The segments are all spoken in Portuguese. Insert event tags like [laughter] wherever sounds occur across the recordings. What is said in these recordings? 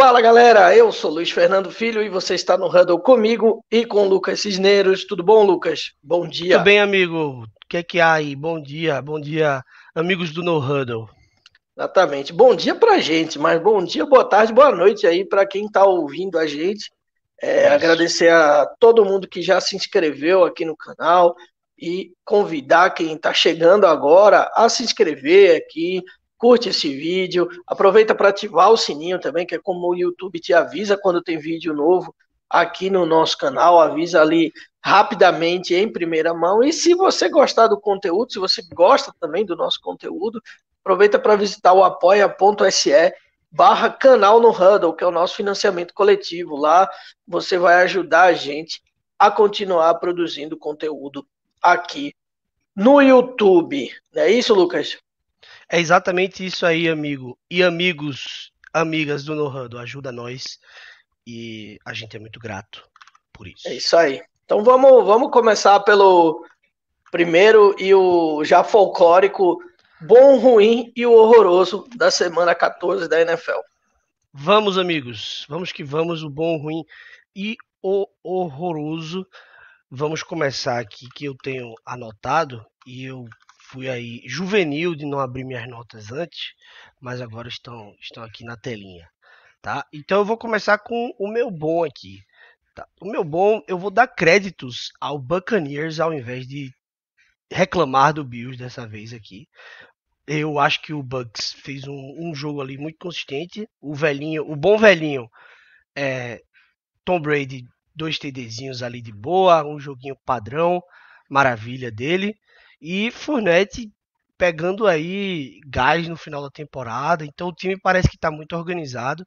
Fala galera, eu sou Luiz Fernando Filho e você está no Huddle comigo e com o Lucas Cisneiros. Tudo bom, Lucas? Bom dia. Tudo bem, amigo? O que é que há aí? Bom dia, bom dia, amigos do No Huddle. Exatamente. Bom dia pra gente, mas bom dia, boa tarde, boa noite aí para quem está ouvindo a gente. É, agradecer a todo mundo que já se inscreveu aqui no canal e convidar quem está chegando agora a se inscrever aqui, curte esse vídeo, aproveita para ativar o sininho também, que é como o YouTube te avisa quando tem vídeo novo aqui no nosso canal, avisa ali rapidamente em primeira mão. E se você gostar do conteúdo, se você gosta também do nosso conteúdo, aproveita para visitar o apoia.se barra canal no Huddle, que é o nosso financiamento coletivo. Lá você vai ajudar a gente a continuar produzindo conteúdo aqui no YouTube. Não é isso, Lucas? É exatamente isso aí, amigo. E amigos, amigas do No ajuda nós. E a gente é muito grato por isso. É isso aí. Então vamos, vamos começar pelo primeiro e o já folclórico bom, ruim e o horroroso da semana 14 da NFL. Vamos, amigos. Vamos que vamos, o bom, ruim e o horroroso. Vamos começar aqui que eu tenho anotado e eu fui aí juvenil de não abrir minhas notas antes, mas agora estão, estão aqui na telinha, tá? Então eu vou começar com o meu bom aqui. Tá? O meu bom, eu vou dar créditos ao Buccaneers ao invés de reclamar do Bills dessa vez aqui. Eu acho que o Bucks fez um, um jogo ali muito consistente. O velhinho, o bom velhinho, é, Tom Brady, dois TDzinhos ali de boa, um joguinho padrão, maravilha dele. E Fournette pegando aí gás no final da temporada. Então o time parece que está muito organizado.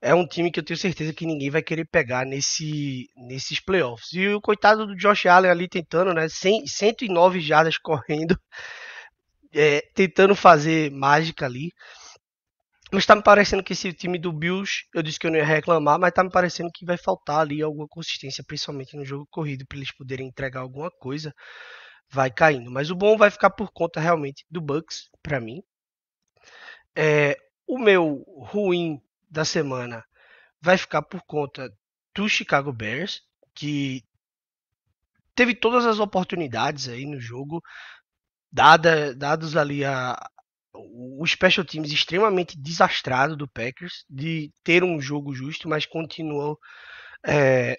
É um time que eu tenho certeza que ninguém vai querer pegar nesse, nesses playoffs. E o coitado do Josh Allen ali tentando, né? 100, 109 jardas correndo, [laughs] é, tentando fazer mágica ali. Mas tá me parecendo que esse time do Bills, eu disse que eu não ia reclamar, mas tá me parecendo que vai faltar ali alguma consistência, principalmente no jogo corrido, para eles poderem entregar alguma coisa vai caindo. Mas o bom vai ficar por conta realmente do Bucks, para mim. É, o meu ruim da semana vai ficar por conta do Chicago Bears, que teve todas as oportunidades aí no jogo, dada, dados ali a, o special teams extremamente desastrado do Packers de ter um jogo justo, mas continuou é,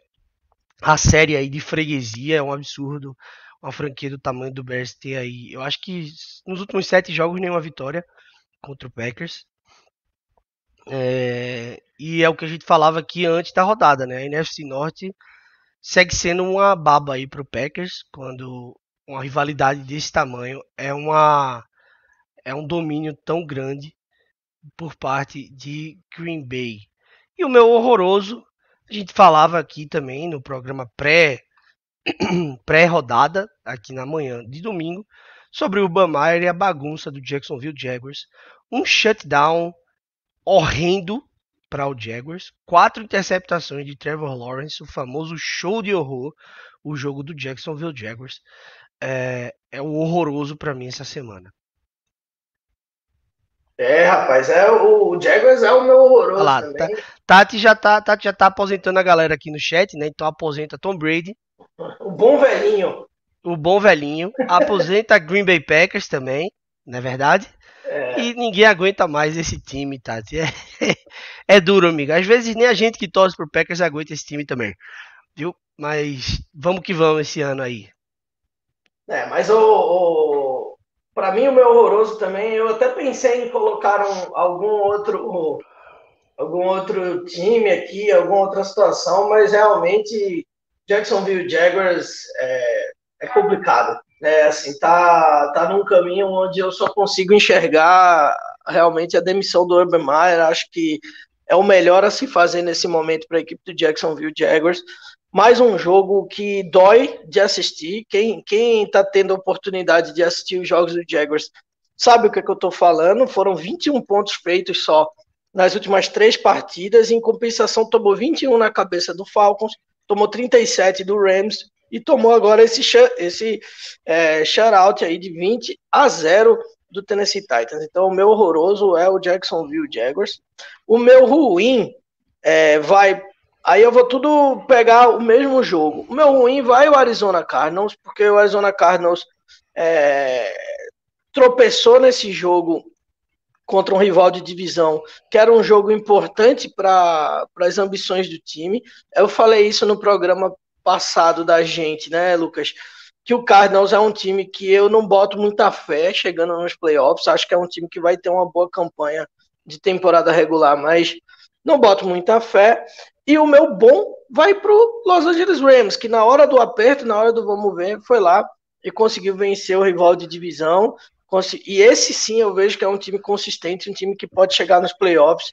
a série aí de freguesia, é um absurdo uma franquia do tamanho do Bears ter aí. Eu acho que nos últimos sete jogos nenhuma vitória contra o Packers. É, e é o que a gente falava aqui antes da rodada, né? A NFC Norte segue sendo uma baba aí para o Packers quando uma rivalidade desse tamanho é uma é um domínio tão grande por parte de Green Bay. E o meu horroroso, a gente falava aqui também no programa pré [clears throat] pré-rodada, aqui na manhã de domingo, sobre o Bamayer e a bagunça do Jacksonville Jaguars. Um shutdown horrendo para o Jaguars. Quatro interceptações de Trevor Lawrence, o famoso show de horror, o jogo do Jacksonville Jaguars. É, é um horroroso para mim essa semana. É, rapaz, é o, Jaguars é o meu horroroso lá, também. Tati já tá, Tati já tá aposentando a galera aqui no chat, né? Então aposenta Tom Brady, o bom velhinho. O bom velhinho. Aposenta [laughs] Green Bay Packers também, não é verdade? É. E ninguém aguenta mais esse time, Tati. É, [laughs] é duro, amigo. Às vezes nem a gente que torce pro Packers aguenta esse time também. Viu? Mas vamos que vamos esse ano aí. É, mas o, o para mim o meu horroroso também, eu até pensei em colocar um, algum outro algum outro time aqui, alguma outra situação, mas realmente Jacksonville Jaguars é, é complicado. É, assim, tá, tá num caminho onde eu só consigo enxergar realmente a demissão do Urban Meyer. Acho que é o melhor a se fazer nesse momento para a equipe do Jacksonville Jaguars. Mais um jogo que dói de assistir. Quem está tendo a oportunidade de assistir os jogos do Jaguars sabe o que, é que eu estou falando. Foram 21 pontos feitos só nas últimas três partidas. Em compensação, tomou 21 na cabeça do Falcons tomou 37 do Rams e tomou agora esse, esse é, shutout aí de 20 a 0 do Tennessee Titans. Então, o meu horroroso é o Jacksonville Jaguars. O meu ruim é, vai. Aí eu vou tudo pegar o mesmo jogo. O meu ruim vai o Arizona Cardinals, porque o Arizona Cardinals é, tropeçou nesse jogo contra um rival de divisão, que era um jogo importante para as ambições do time. Eu falei isso no programa passado da gente, né, Lucas? Que o Cardinals é um time que eu não boto muita fé chegando nos playoffs. Acho que é um time que vai ter uma boa campanha de temporada regular, mas não boto muita fé. E o meu bom vai para o Los Angeles Rams, que na hora do aperto, na hora do vamos ver, foi lá e conseguiu vencer o rival de divisão. E esse sim eu vejo que é um time consistente, um time que pode chegar nos playoffs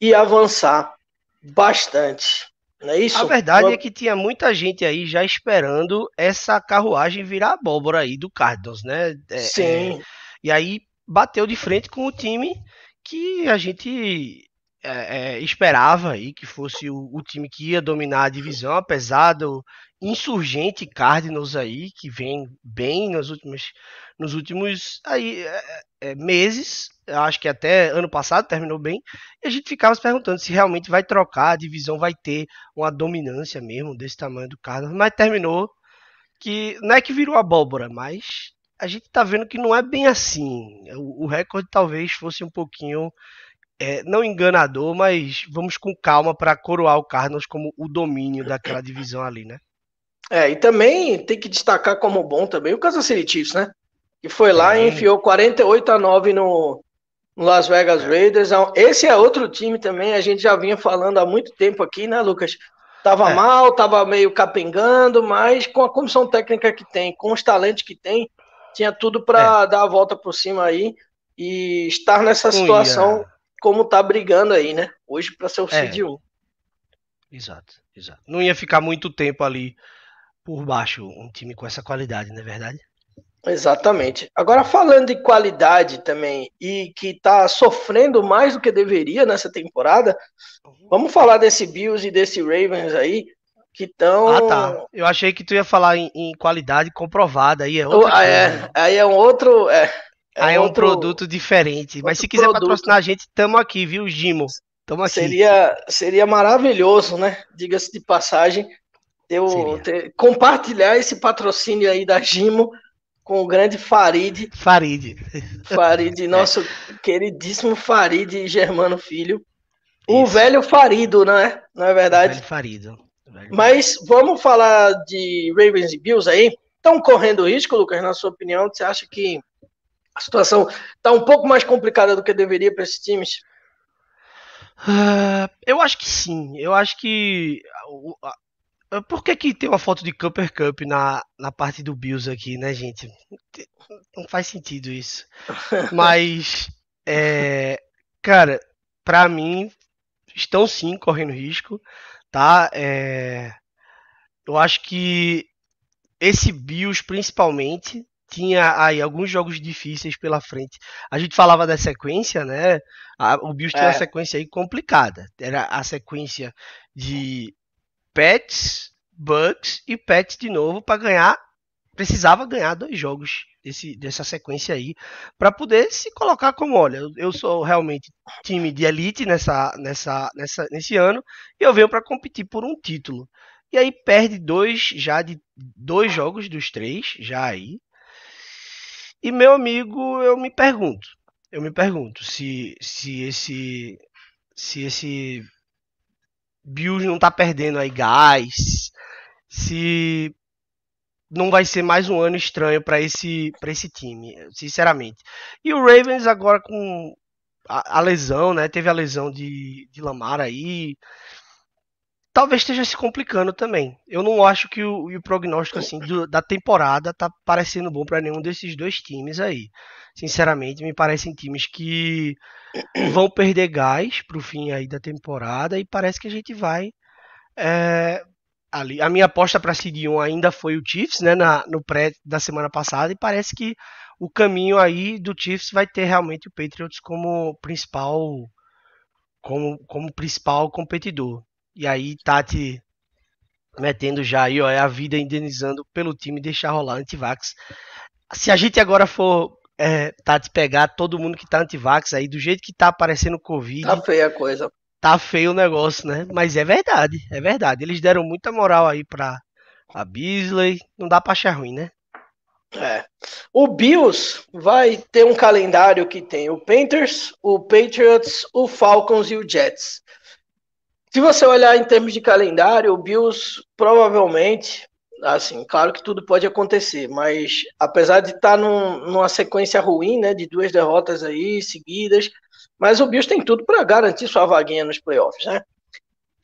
e avançar bastante. Não é isso? A verdade eu... é que tinha muita gente aí já esperando essa carruagem virar abóbora aí do Cardinals, né? É, sim. É, e aí bateu de frente com o time que a gente é, é, esperava aí que fosse o, o, time que ia dominar a divisão, apesar do insurgente Cardinals aí, que vem bem nos últimos, nos últimos aí, é, é, meses, acho que até ano passado terminou bem, e a gente ficava se perguntando se realmente vai trocar, a divisão vai ter uma dominância mesmo desse tamanho do Cardinals, mas terminou que não é que virou abóbora, mas a gente tá vendo que não é bem assim. O, o recorde talvez fosse um pouquinho é, não enganador, mas vamos com calma para coroar o Cardinals como o domínio daquela divisão ali, né? É, e também tem que destacar como bom também o Kansas City Chiefs, né? Que foi lá e enfiou 48 a 9 no, no Las Vegas Raiders. Esse é outro time também, a gente já vinha falando há muito tempo aqui, né, Lucas? Tava é. mal, tava meio capengando, mas com a comissão técnica que tem, com os talentos que tem, tinha tudo para é. dar a volta por cima aí e estar nessa situação como tá brigando aí, né? Hoje para ser o é. Seed 1. Exato, exato. Não ia ficar muito tempo ali por baixo um time com essa qualidade, não é verdade? Exatamente. Agora falando de qualidade também e que tá sofrendo mais do que deveria nessa temporada, vamos falar desse Bills e desse Ravens aí que estão. Ah, tá. Eu achei que tu ia falar em, em qualidade comprovada aí é outra oh, é, aí é um outro, é, é Aí é um produto diferente. Mas se quiser produto. patrocinar a gente, tamo aqui, viu, Gimo? Tamo aqui. Seria, seria maravilhoso, né? Diga-se de passagem, ter, compartilhar esse patrocínio aí da Gimo com o grande Farid. Farid. Farid, [laughs] nosso é. queridíssimo Farid Germano Filho. O velho Farido, não é? Não é verdade? O velho Farido. Mas vamos falar de Ravens e Bills aí. Estão correndo risco, Lucas, na sua opinião? Você acha que a situação está um pouco mais complicada do que deveria para esses times? Uh, eu acho que sim. Eu acho que. Uh, por que, que tem uma foto de Cooper Cup na, na parte do Bills aqui, né, gente? Não faz sentido isso. Mas, é, cara, para mim, estão sim correndo risco, tá? É, eu acho que esse Bills, principalmente, tinha aí alguns jogos difíceis pela frente. A gente falava da sequência, né? O Bills é. tinha uma sequência aí complicada. Era a sequência de Pets, Bucks e Pets de novo para ganhar. Precisava ganhar dois jogos desse, dessa sequência aí para poder se colocar como, olha, eu sou realmente time de elite nessa, nessa, nessa, nesse ano e eu venho para competir por um título. E aí perde dois já de dois jogos dos três já aí e meu amigo, eu me pergunto, eu me pergunto se se esse se esse Bills não tá perdendo aí gás, se não vai ser mais um ano estranho para esse para esse time, sinceramente. E o Ravens agora com a, a, lesão, né? Teve a lesão de, de Lamar aí, talvez esteja se complicando também. Eu não acho que o, o prognóstico assim do, da temporada tá parecendo bom para nenhum desses dois times aí. Sinceramente, me parecem times que [coughs] vão perder gás pro fim aí da temporada e parece que a gente vai é, ali. A minha aposta para seed 1 ainda foi o Chiefs, né, na, no pré da semana passada e parece que o caminho aí do Chiefs vai ter realmente o Patriots como principal como, como principal competidor. E aí, Tati metendo já aí, ó, é a vida indenizando pelo time deixar rolar antivax. Se a gente agora for, é, Tati, pegar todo mundo que tá antivax aí, do jeito que tá aparecendo Covid. Tá feia a coisa. tá feio o negócio, né? Mas é verdade, é verdade. Eles deram muita moral aí pra a Beasley. Não dá pra achar ruim, né? É. O Bills vai ter um calendário que tem o Panthers, o Patriots, o Falcons e o Jets. Se você olhar em termos de calendário, o Bills provavelmente, assim, claro que tudo pode acontecer, mas apesar de estar tá num, numa sequência ruim, né, de duas derrotas aí seguidas, mas o Bills tem tudo para garantir sua vaguinha nos playoffs, né?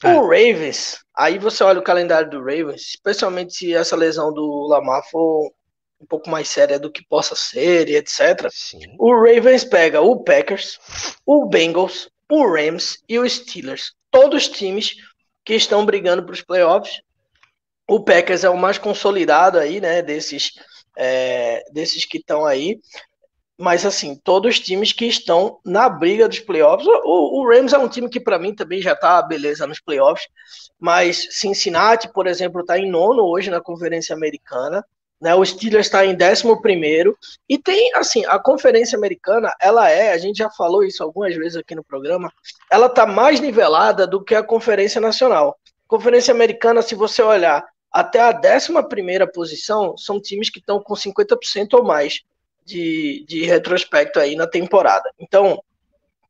É. O Ravens, aí você olha o calendário do Ravens, especialmente se essa lesão do Lamar for um pouco mais séria do que possa ser, e etc. Sim. O Ravens pega o Packers, o Bengals, o Rams e o Steelers. Todos times que estão brigando para os playoffs. O Packers é o mais consolidado aí, né? Desses, é, desses que estão aí. Mas, assim, todos os times que estão na briga dos playoffs. O, o Rams é um time que, para mim, também já está beleza nos playoffs. Mas Cincinnati, por exemplo, está em nono hoje na Conferência Americana. Né, o Steelers está em 11 primeiro. E tem assim a conferência americana ela é a gente já falou isso algumas vezes aqui no programa ela está mais nivelada do que a conferência nacional. Conferência americana se você olhar até a 11 primeira posição são times que estão com 50% ou mais de, de retrospecto aí na temporada. Então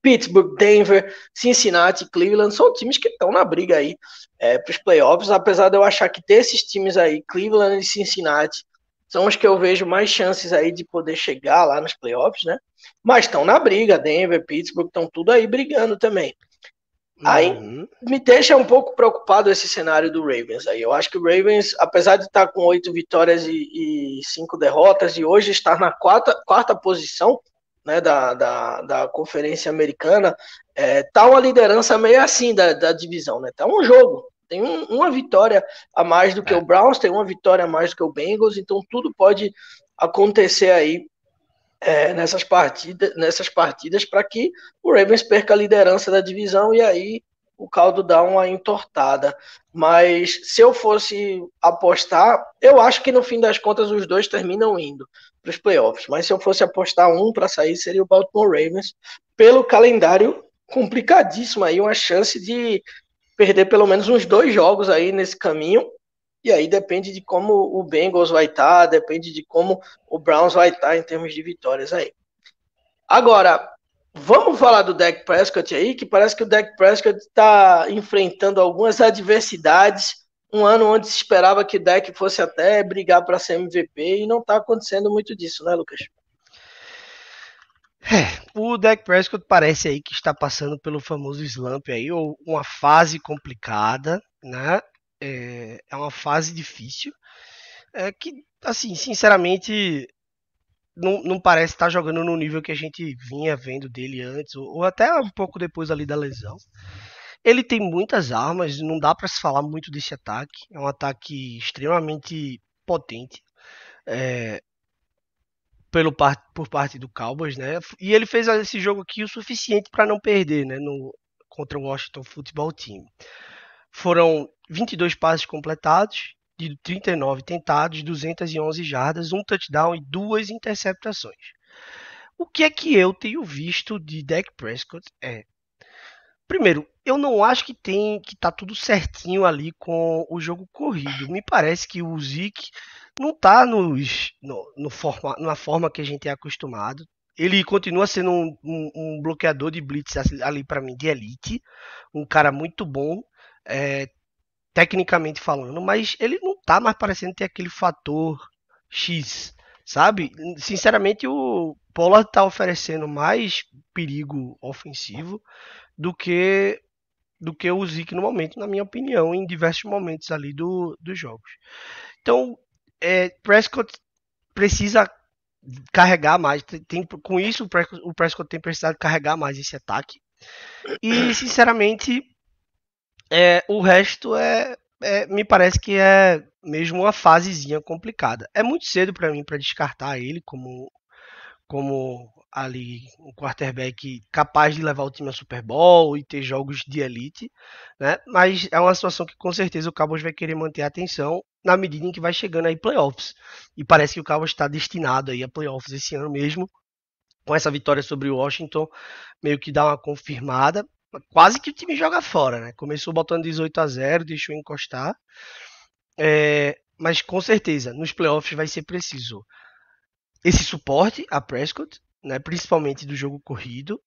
Pittsburgh, Denver, Cincinnati, Cleveland são times que estão na briga aí é, para os playoffs, apesar de eu achar que desses times aí, Cleveland e Cincinnati, são os que eu vejo mais chances aí de poder chegar lá nos playoffs, né? Mas estão na briga, Denver, Pittsburgh, estão tudo aí brigando também. Aí uhum. me deixa um pouco preocupado esse cenário do Ravens aí. Eu acho que o Ravens, apesar de estar com oito vitórias e, e cinco derrotas, e hoje estar na quarta, quarta posição né, da, da, da Conferência Americana, é, tá uma liderança meio assim da, da divisão, né? Tá um jogo, tem um, uma vitória a mais do que é. o Browns, tem uma vitória a mais do que o Bengals, então tudo pode acontecer aí é, nessas partidas, nessas partidas para que o Ravens perca a liderança da divisão e aí o caldo dá uma entortada. Mas se eu fosse apostar, eu acho que no fim das contas os dois terminam indo para os playoffs. Mas se eu fosse apostar um para sair, seria o Baltimore Ravens, pelo calendário complicadíssimo aí, uma chance de perder pelo menos uns dois jogos aí nesse caminho. E aí depende de como o Bengals vai estar, tá, depende de como o Browns vai estar tá em termos de vitórias aí. Agora, vamos falar do Dak Prescott aí, que parece que o Dak Prescott está enfrentando algumas adversidades. Um ano onde se esperava que o Dak fosse até brigar para ser MVP e não está acontecendo muito disso, né, Lucas? É, o Dak Prescott parece aí que está passando pelo famoso slump aí, ou uma fase complicada, né? É, é uma fase difícil, é que, assim, sinceramente, não, não parece estar jogando no nível que a gente vinha vendo dele antes, ou, ou até um pouco depois ali da lesão. Ele tem muitas armas, não dá para se falar muito desse ataque. É um ataque extremamente potente. É, pelo por parte do Cowboys, né? E ele fez esse jogo aqui o suficiente para não perder, né? No, contra o Washington Football Team. Foram 22 passes completados, de 39 tentados, 211 jardas, um touchdown e duas interceptações. O que é que eu tenho visto de Dak Prescott é Primeiro, eu não acho que tem que tá tudo certinho ali com o jogo corrido. Me parece que o Zeke não está nos, no, no forma, na forma que a gente é acostumado. Ele continua sendo um, um, um bloqueador de blitz ali para mim de elite, um cara muito bom, é, tecnicamente falando, mas ele não está mais parecendo ter aquele fator X, sabe? Sinceramente, o Pollard está oferecendo mais perigo ofensivo do que do que o Zeke no momento, na minha opinião, em diversos momentos ali do, dos jogos. Então, é, Prescott precisa carregar mais. Tem, com isso, o Prescott, o Prescott tem precisado carregar mais esse ataque. E, sinceramente, é, o resto é, é, me parece que é mesmo uma fasezinha complicada. É muito cedo para mim para descartar ele como, como ali um quarterback capaz de levar o time a Super Bowl e ter jogos de elite, né? Mas é uma situação que com certeza o Cowboys vai querer manter a atenção na medida em que vai chegando aí playoffs. E parece que o Cowboys está destinado aí a playoffs esse ano mesmo. Com essa vitória sobre o Washington, meio que dá uma confirmada. quase que o time joga fora, né? Começou botando 18 a 0, deixou encostar. É, mas com certeza, nos playoffs vai ser preciso esse suporte a Prescott, né, principalmente do jogo corrido,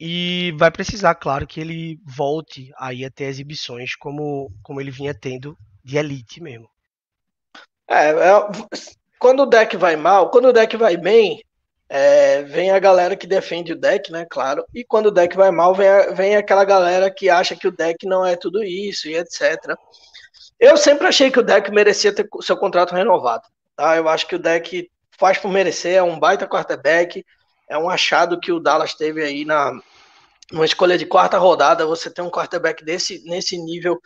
e vai precisar, claro, que ele volte aí a ter exibições como, como ele vinha tendo de elite mesmo. É, é, quando o deck vai mal, quando o deck vai bem, é, vem a galera que defende o deck, né? Claro. E quando o deck vai mal, vem, vem aquela galera que acha que o deck não é tudo isso e etc. Eu sempre achei que o deck merecia ter seu contrato renovado. Tá? Eu acho que o deck faz por merecer, é um baita quarterback, é um achado que o Dallas teve aí na uma escolha de quarta rodada, você tem um quarterback desse nesse nível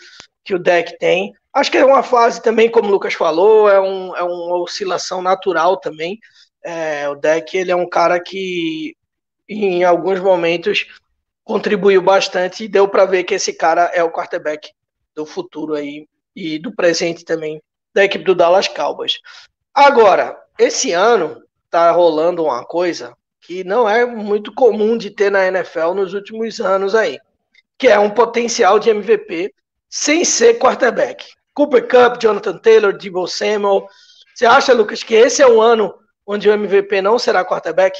que o deck tem. Acho que é uma fase também, como o Lucas falou, é, um, é uma oscilação natural também. É, o deck ele é um cara que em alguns momentos contribuiu bastante e deu para ver que esse cara é o quarterback do futuro aí e do presente também da equipe do Dallas Cowboys. Agora, esse ano tá rolando uma coisa que não é muito comum de ter na NFL nos últimos anos aí, que é um potencial de MVP sem ser quarterback. Cooper Cup, Jonathan Taylor, Debo Samuel. Você acha, Lucas, que esse é um ano onde o MVP não será quarterback?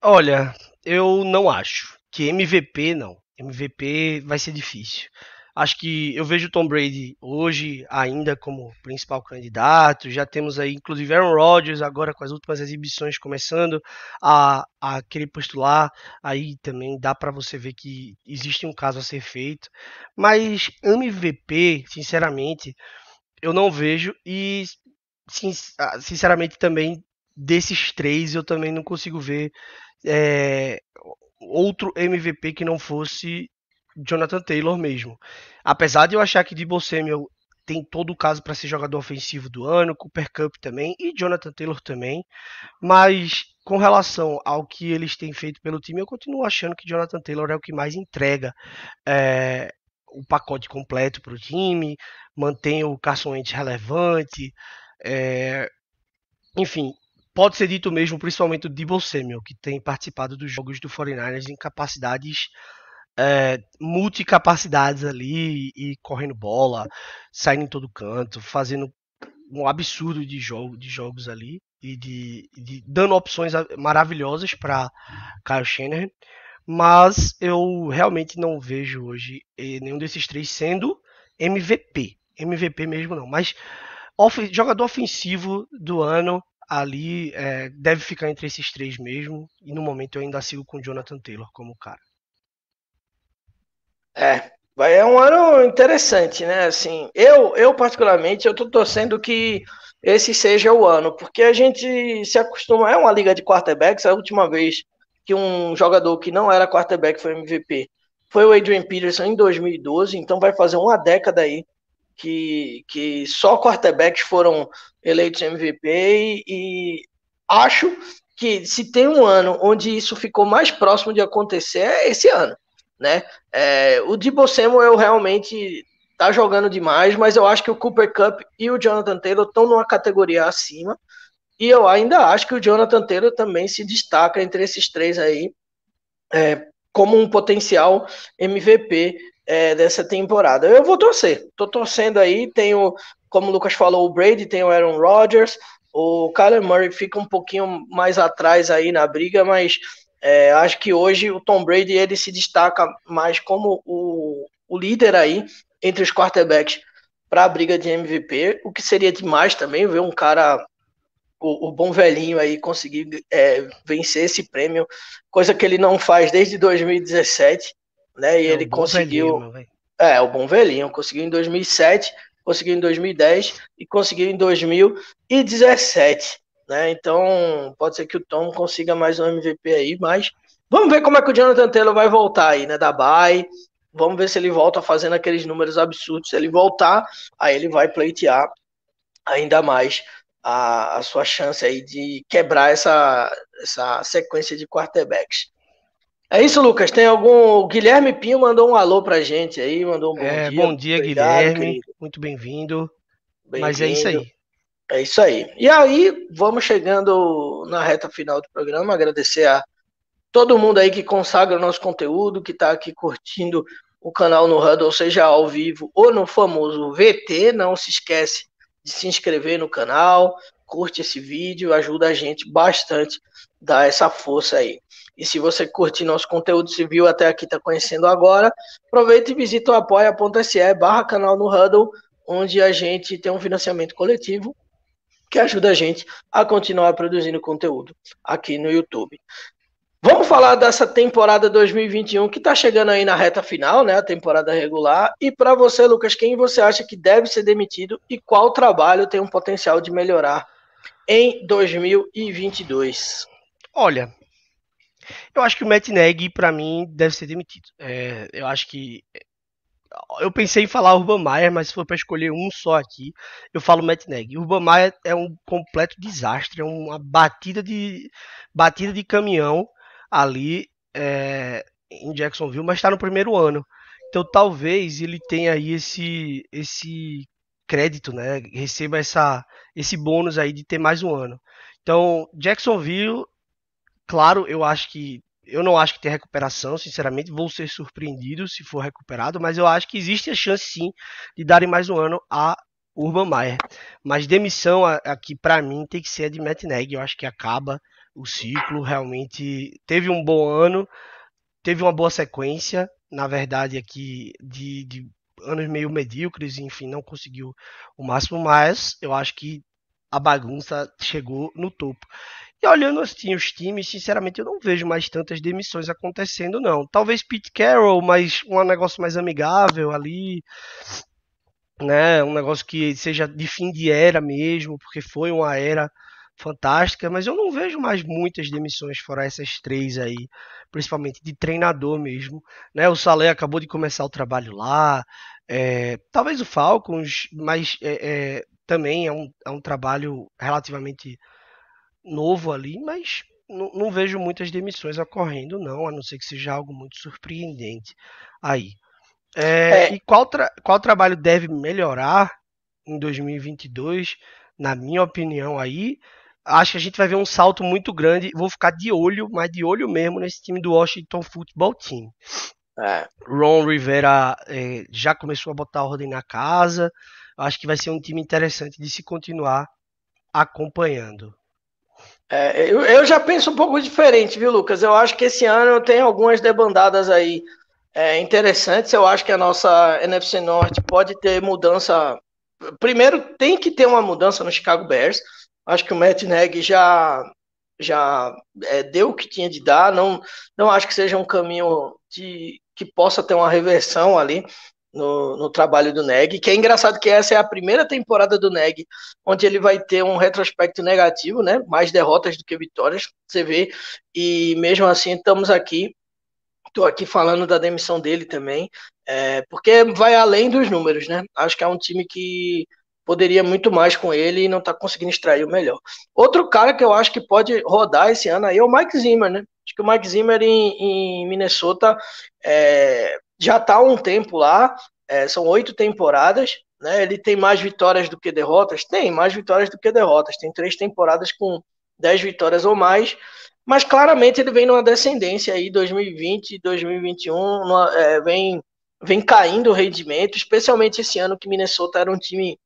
Olha, eu não acho que MVP não. MVP vai ser difícil. Acho que eu vejo Tom Brady hoje ainda como principal candidato. Já temos aí, inclusive, Aaron Rodgers agora com as últimas exibições começando a, a querer postular. Aí também dá para você ver que existe um caso a ser feito. Mas MVP, sinceramente, eu não vejo. E, ah, sinceramente, também desses três eu também não consigo ver é, outro MVP que não fosse Jonathan Taylor mesmo. Apesar de eu achar que Debo Samuel tem todo o caso para ser jogador ofensivo do ano, Cooper Cup também e Jonathan Taylor também, mas com relação ao que eles têm feito pelo time, eu continuo achando que Jonathan Taylor é o que mais entrega é, o pacote completo para o time, mantém o Carson Wentz relevante, é, enfim, pode ser dito mesmo, principalmente o Debo Samuel, que tem participado dos jogos do 49ers em capacidades é, multicapacidades ali e correndo bola, saindo em todo canto, fazendo um absurdo de, jogo, de jogos ali e de, de dando opções maravilhosas para Kyle Shanahan. Mas eu realmente não vejo hoje eh, nenhum desses três sendo MVP. MVP mesmo não. Mas jogador ofensivo do ano ali é, deve ficar entre esses três mesmo. E no momento eu ainda sigo com Jonathan Taylor como cara. É, vai é um ano interessante, né? Assim, eu, eu particularmente, eu tô torcendo que esse seja o ano, porque a gente se acostuma, é uma liga de quarterbacks, a última vez que um jogador que não era quarterback foi MVP foi o Adrian Peterson em 2012, então vai fazer uma década aí que, que só quarterbacks foram eleitos MVP e, e acho que se tem um ano onde isso ficou mais próximo de acontecer é esse ano né? É, o Debo Samuel realmente tá jogando demais, mas eu acho que o Cooper Cup e o Jonathan Taylor estão numa categoria acima. E eu ainda acho que o Jonathan Taylor também se destaca entre esses três aí, é, como um potencial MVP é, dessa temporada. Eu vou torcer, tô torcendo aí. Tenho, como o Lucas falou, o Brady, tem o Aaron Rodgers, o Kyler Murray fica um pouquinho mais atrás aí na briga, mas é, acho que hoje o Tom Brady ele se destaca mais como o, o líder aí entre os quarterbacks para a briga de MVP, o que seria demais também ver um cara, o, o bom velhinho aí, conseguir é, vencer esse prêmio, coisa que ele não faz desde 2017, né? E é ele conseguiu. Velhinho, é, o bom velhinho, conseguiu em 2007, conseguiu em 2010 e conseguiu em 2017. Né? Então, pode ser que o Tom consiga mais um MVP aí, mas vamos ver como é que o Jonathan Taylor vai voltar aí, né? Da bye. Vamos ver se ele volta fazendo aqueles números absurdos. Se ele voltar, aí ele vai pleitear ainda mais a, a sua chance aí de quebrar essa, essa sequência de quarterbacks. É isso, Lucas. Tem algum. O Guilherme Pinho mandou um alô pra gente aí, mandou um bom é, dia. Bom dia, Obrigado, Guilherme. Querido. Muito bem-vindo. Bem Mas é isso aí. É isso aí. E aí, vamos chegando na reta final do programa. Agradecer a todo mundo aí que consagra o nosso conteúdo, que está aqui curtindo o canal no Huddle, seja ao vivo ou no famoso VT. Não se esquece de se inscrever no canal, curte esse vídeo, ajuda a gente bastante, dá essa força aí. E se você curte nosso conteúdo, se viu até aqui, está conhecendo agora, aproveita e visita o apoia.se barra canal no Huddle, onde a gente tem um financiamento coletivo que ajuda a gente a continuar produzindo conteúdo aqui no YouTube. Vamos falar dessa temporada 2021 que está chegando aí na reta final, né? A temporada regular. E para você, Lucas, quem você acha que deve ser demitido e qual trabalho tem um potencial de melhorar em 2022? Olha, eu acho que o Matt Nagy, para mim, deve ser demitido. É, eu acho que. Eu pensei em falar Urban Meyer, mas se for para escolher um só aqui, eu falo Matt Nagy. Urban Meyer é um completo desastre, é uma batida de batida de caminhão ali é, em Jacksonville, mas está no primeiro ano. Então talvez ele tenha aí esse, esse crédito, né? Receba essa, esse bônus aí de ter mais um ano. Então, Jacksonville, claro, eu acho que. Eu não acho que tem recuperação, sinceramente, vou ser surpreendido se for recuperado, mas eu acho que existe a chance sim de darem mais um ano a Urban Meyer. Mas demissão aqui para mim tem que ser a de Matt eu acho que acaba o ciclo. Realmente teve um bom ano, teve uma boa sequência, na verdade, aqui de, de anos meio medíocres, enfim, não conseguiu o máximo, mas eu acho que a bagunça chegou no topo. E olhando assim os times, sinceramente eu não vejo mais tantas demissões acontecendo, não. Talvez Pete Carroll, mas um negócio mais amigável ali, né? Um negócio que seja de fim de era mesmo, porque foi uma era fantástica, mas eu não vejo mais muitas demissões fora essas três aí, principalmente de treinador mesmo. Né? O Salé acabou de começar o trabalho lá, é, talvez o Falcons, mas é, é, também é um, é um trabalho relativamente novo ali, mas não, não, vejo muitas demissões ocorrendo, não, a não ser que seja algo muito surpreendente aí. É, é. E qual, tra qual trabalho deve melhorar em 2022? Na minha opinião, aí, acho que a gente vai ver um salto muito grande. Vou ficar de olho, mas de olho mesmo nesse time do Washington Football Team. É. Ron Rivera é, já começou a botar ordem na casa. Acho que vai ser um time interessante de se continuar acompanhando. É, eu, eu, já penso um pouco diferente, viu, Lucas? Eu acho que esse ano tem algumas debandadas aí é, interessantes. Eu acho que a nossa NFC Norte pode ter mudança. Primeiro, tem que ter uma mudança no Chicago Bears. Acho que o Matt Nagy já já é, deu o que tinha de dar. Não, não acho que seja um caminho de que possa ter uma reversão ali no, no trabalho do Neg. Que é engraçado que essa é a primeira temporada do Neg onde ele vai ter um retrospecto negativo, né? Mais derrotas do que vitórias. Você vê. E mesmo assim estamos aqui. Estou aqui falando da demissão dele também, é, porque vai além dos números, né? Acho que é um time que poderia muito mais com ele e não está conseguindo extrair o melhor. Outro cara que eu acho que pode rodar esse ano aí é o Mike Zimmer, né? Acho que o Mike Zimmer em, em Minnesota é, já está há um tempo lá, é, são oito temporadas, né? Ele tem mais vitórias do que derrotas? Tem, mais vitórias do que derrotas. Tem três temporadas com dez vitórias ou mais, mas claramente ele vem numa descendência aí, 2020 2021, numa, é, vem, vem caindo o rendimento, especialmente esse ano que Minnesota era um time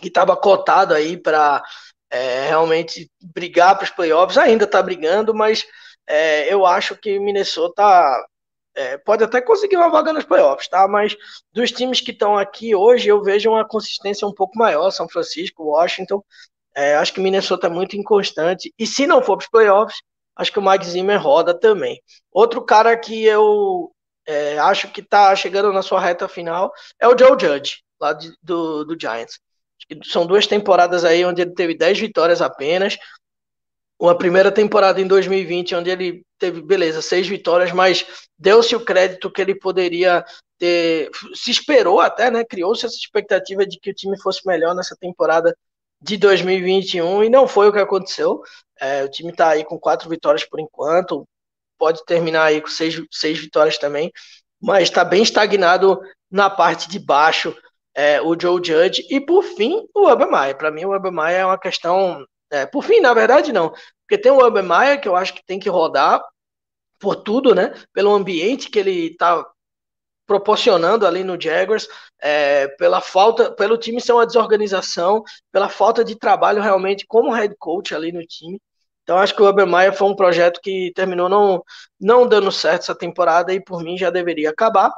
que estava cotado aí para é, realmente brigar para os playoffs, ainda está brigando, mas é, eu acho que Minnesota é, pode até conseguir uma vaga nos playoffs, tá? Mas dos times que estão aqui hoje, eu vejo uma consistência um pouco maior, São Francisco, Washington. É, acho que Minnesota é muito inconstante. E se não for para os playoffs, acho que o Mike Zimmer roda também. Outro cara que eu é, acho que está chegando na sua reta final é o Joe Judge, lá de, do, do Giants. São duas temporadas aí onde ele teve 10 vitórias apenas. Uma primeira temporada em 2020, onde ele teve, beleza, seis vitórias, mas deu-se o crédito que ele poderia ter. Se esperou até, né? Criou-se essa expectativa de que o time fosse melhor nessa temporada de 2021 e não foi o que aconteceu. É, o time está aí com quatro vitórias por enquanto, pode terminar aí com seis, seis vitórias também, mas está bem estagnado na parte de baixo é, o Joe Judge e, por fim, o Urban Para mim, o Urban é uma questão. É, por fim, na verdade, não. Porque tem o Urban que eu acho que tem que rodar. por tudo, né? Pelo ambiente que ele está proporcionando ali no Jaguars, é, pela falta, pelo time ser uma desorganização, pela falta de trabalho realmente como head coach ali no time. Então acho que o Obermeier foi um projeto que terminou não, não dando certo essa temporada e por mim já deveria acabar.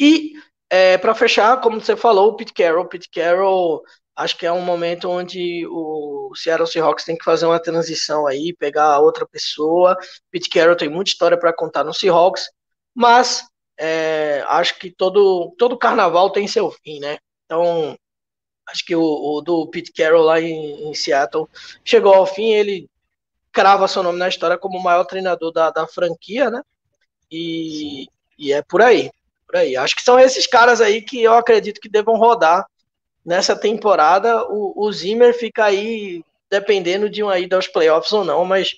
E é, para fechar, como você falou, o Pete Carroll, Pete Carroll acho que é um momento onde o Seattle Seahawks tem que fazer uma transição aí, pegar outra pessoa. Pete Carroll tem muita história para contar no Seahawks, mas é, acho que todo, todo carnaval tem seu fim, né? Então, acho que o, o do Pete Carroll lá em, em, Seattle chegou ao fim, ele crava seu nome na história como o maior treinador da, da franquia, né? E, e é por aí, por aí. Acho que são esses caras aí que eu acredito que devam rodar nessa temporada. O, o Zimmer fica aí dependendo de uma ida aos playoffs ou não, mas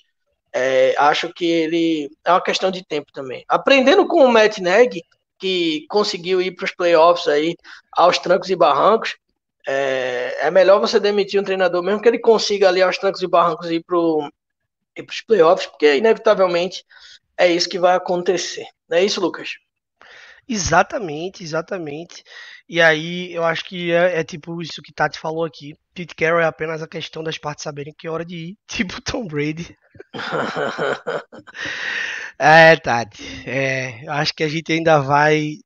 é, acho que ele é uma questão de tempo também. Aprendendo com o Matt Neg, que conseguiu ir para os playoffs aí aos trancos e barrancos, é, é, melhor você demitir um treinador, mesmo que ele consiga ali aos trancos e barrancos ir para os playoffs, porque inevitavelmente é isso que vai acontecer. Não é isso, Lucas? Exatamente, exatamente. E aí eu acho que é, é, tipo isso que Tati falou aqui. Pete Carroll é apenas a questão das partes saberem que é hora de ir, [laughs] tipo Tom Brady. [laughs] é, Tati. É, eu acho que a gente ainda vai.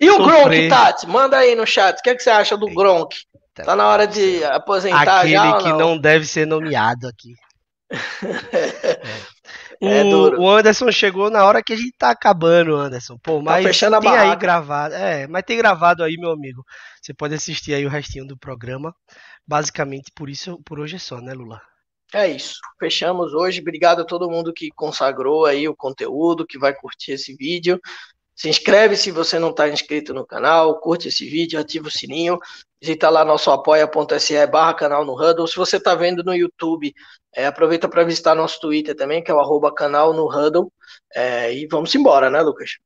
E o Gronk, Tati? Manda aí no chat. O que, é que você acha do Gronk? Tá na hora de aposentar Aquele já? Aquele que não? não deve ser nomeado aqui. [laughs] é. É o, o, Anderson chegou na hora que a gente tá acabando, Anderson. Pô, tá mas tá fechando a tem barraca. aí gravado. É, mas tem gravado aí, meu amigo. Você pode assistir aí o restinho do programa. Basicamente, por isso, por hoje é só, né, Lula? É isso. Fechamos hoje. Obrigado a todo mundo que consagrou aí o conteúdo, que vai curtir esse vídeo. Se inscreve se você não está inscrito no canal, curte esse vídeo, ativa o sininho, visita lá nosso apoia.se barra canal no Huddle. Se você está vendo no YouTube, é, aproveita para visitar nosso Twitter também, que é o arroba canal no Huddle. É, e vamos embora, né, Lucas?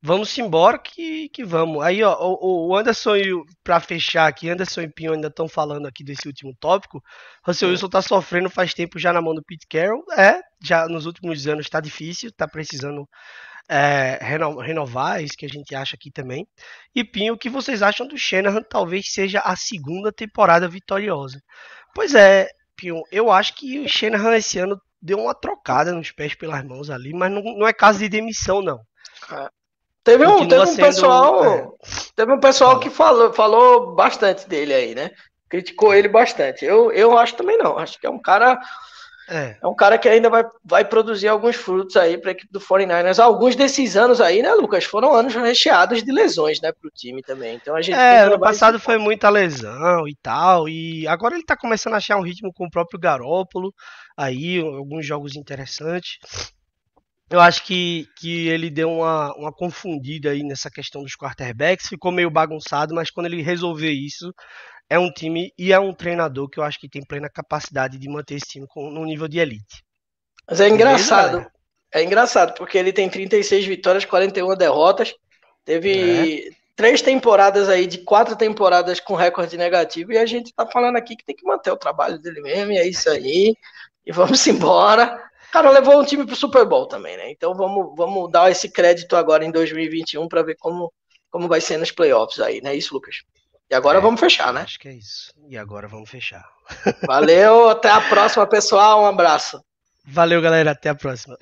Vamos embora que, que vamos. Aí, ó, o, o Anderson, para fechar aqui, Anderson e Pinho ainda estão falando aqui desse último tópico. Russell Wilson tá sofrendo faz tempo já na mão do Pete Carroll. É, já nos últimos anos está difícil, tá precisando é, renovar, é isso que a gente acha aqui também. E Pinho, o que vocês acham do Shanahan? Talvez seja a segunda temporada vitoriosa. Pois é, Pinho, eu acho que o Shanahan esse ano deu uma trocada nos pés pelas mãos ali, mas não, não é caso de demissão, não. É. Teve um, teve um sendo, pessoal, é. teve um pessoal que falou, falou bastante dele aí, né? Criticou ele bastante. Eu, eu acho também não. Acho que é um cara é. é um cara que ainda vai, vai produzir alguns frutos aí para a equipe do 49ers. Alguns desses anos aí, né, Lucas, foram anos recheados de lesões, né, para o time também. Então a gente É, ano passado foi muita lesão e tal, e agora ele está começando a achar um ritmo com o próprio Garópolo, aí alguns jogos interessantes. Eu acho que, que ele deu uma, uma confundida aí nessa questão dos quarterbacks, ficou meio bagunçado, mas quando ele resolver isso, é um time e é um treinador que eu acho que tem plena capacidade de manter esse time com, no nível de elite. Mas é engraçado. É engraçado, porque ele tem 36 vitórias, 41 derrotas. Teve é. três temporadas aí, de quatro temporadas com recorde negativo, e a gente tá falando aqui que tem que manter o trabalho dele mesmo, e é isso aí. E vamos [laughs] embora. O cara levou um time pro Super Bowl também, né? Então vamos, vamos dar esse crédito agora em 2021 para ver como, como vai ser nos playoffs aí, né? Isso, Lucas? E agora é, vamos fechar, né? Acho que é isso. E agora vamos fechar. Valeu, até a próxima, pessoal. Um abraço. Valeu, galera. Até a próxima.